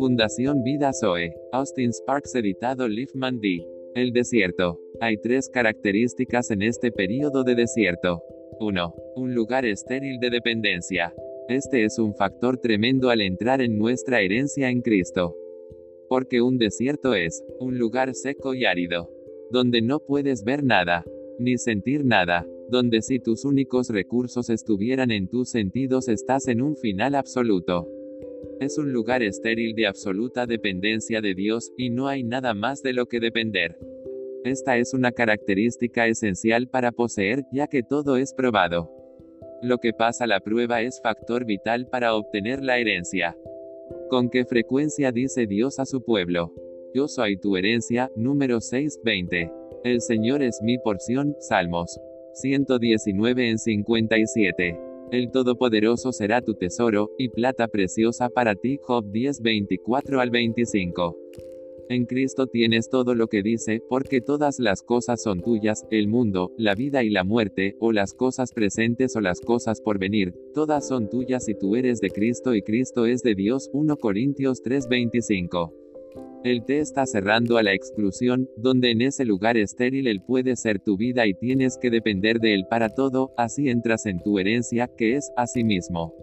Fundación Vida Zoe. Austin Sparks editado Liefman D. El desierto. Hay tres características en este período de desierto. 1. Un lugar estéril de dependencia. Este es un factor tremendo al entrar en nuestra herencia en Cristo. Porque un desierto es un lugar seco y árido, donde no puedes ver nada, ni sentir nada, donde si tus únicos recursos estuvieran en tus sentidos estás en un final absoluto. Es un lugar estéril de absoluta dependencia de Dios, y no hay nada más de lo que depender. Esta es una característica esencial para poseer, ya que todo es probado. Lo que pasa la prueba es factor vital para obtener la herencia. ¿Con qué frecuencia dice Dios a su pueblo? Yo soy tu herencia, número 620. El Señor es mi porción, Salmos 119 en 57. El Todopoderoso será tu tesoro, y plata preciosa para ti. Job 10, 24 al 25. En Cristo tienes todo lo que dice, porque todas las cosas son tuyas, el mundo, la vida y la muerte, o las cosas presentes o las cosas por venir, todas son tuyas y tú eres de Cristo y Cristo es de Dios. 1 Corintios 3:25. Él te está cerrando a la exclusión, donde en ese lugar estéril Él puede ser tu vida y tienes que depender de Él para todo, así entras en tu herencia, que es, a sí mismo.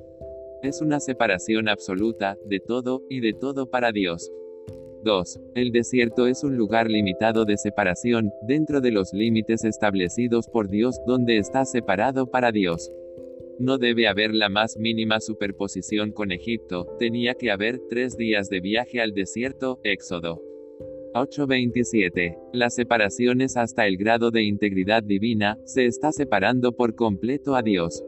Es una separación absoluta, de todo, y de todo para Dios. 2. El desierto es un lugar limitado de separación, dentro de los límites establecidos por Dios, donde está separado para Dios. No debe haber la más mínima superposición con Egipto, tenía que haber tres días de viaje al desierto, Éxodo. 8.27. Las separaciones hasta el grado de integridad divina, se está separando por completo a Dios.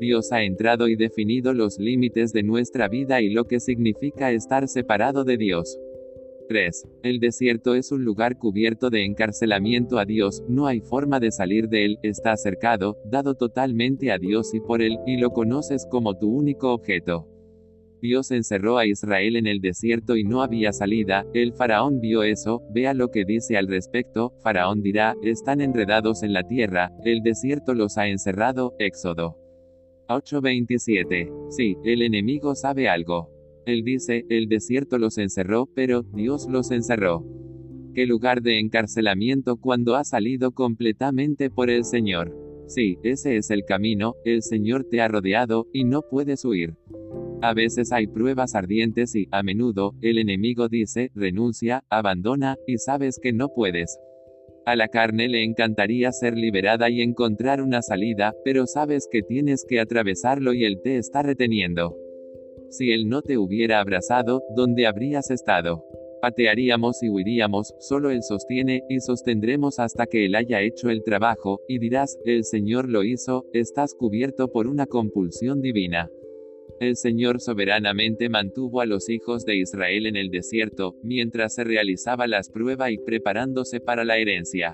Dios ha entrado y definido los límites de nuestra vida y lo que significa estar separado de Dios. 3. El desierto es un lugar cubierto de encarcelamiento a Dios, no hay forma de salir de él, está cercado, dado totalmente a Dios y por él, y lo conoces como tu único objeto. Dios encerró a Israel en el desierto y no había salida, el faraón vio eso, vea lo que dice al respecto, faraón dirá, están enredados en la tierra, el desierto los ha encerrado, Éxodo. 8.27. Sí, el enemigo sabe algo. Él dice, el desierto los encerró, pero Dios los encerró. ¿Qué lugar de encarcelamiento cuando ha salido completamente por el Señor? Sí, ese es el camino, el Señor te ha rodeado, y no puedes huir. A veces hay pruebas ardientes y, a menudo, el enemigo dice, renuncia, abandona, y sabes que no puedes. A la carne le encantaría ser liberada y encontrar una salida, pero sabes que tienes que atravesarlo y él te está reteniendo. Si él no te hubiera abrazado, ¿dónde habrías estado? Patearíamos y huiríamos, solo él sostiene, y sostendremos hasta que él haya hecho el trabajo, y dirás, el Señor lo hizo, estás cubierto por una compulsión divina. El Señor soberanamente mantuvo a los hijos de Israel en el desierto, mientras se realizaba las pruebas y preparándose para la herencia.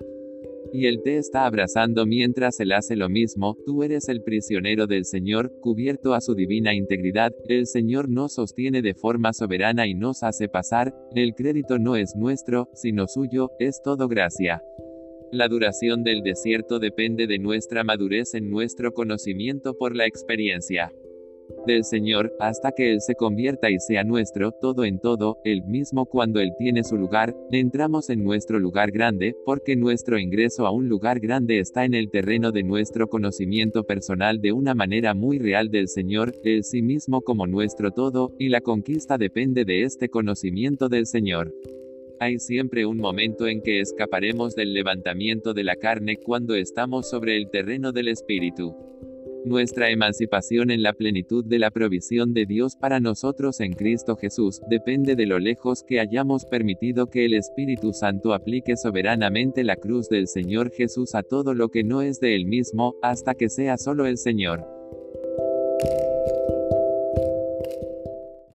Y Él te está abrazando mientras Él hace lo mismo, tú eres el prisionero del Señor, cubierto a su divina integridad, el Señor nos sostiene de forma soberana y nos hace pasar, el crédito no es nuestro, sino suyo, es todo gracia. La duración del desierto depende de nuestra madurez en nuestro conocimiento por la experiencia del Señor, hasta que Él se convierta y sea nuestro, todo en todo, Él mismo cuando Él tiene su lugar, entramos en nuestro lugar grande, porque nuestro ingreso a un lugar grande está en el terreno de nuestro conocimiento personal de una manera muy real del Señor, Él sí mismo como nuestro todo, y la conquista depende de este conocimiento del Señor. Hay siempre un momento en que escaparemos del levantamiento de la carne cuando estamos sobre el terreno del Espíritu. Nuestra emancipación en la plenitud de la provisión de Dios para nosotros en Cristo Jesús, depende de lo lejos que hayamos permitido que el Espíritu Santo aplique soberanamente la cruz del Señor Jesús a todo lo que no es de Él mismo, hasta que sea solo el Señor.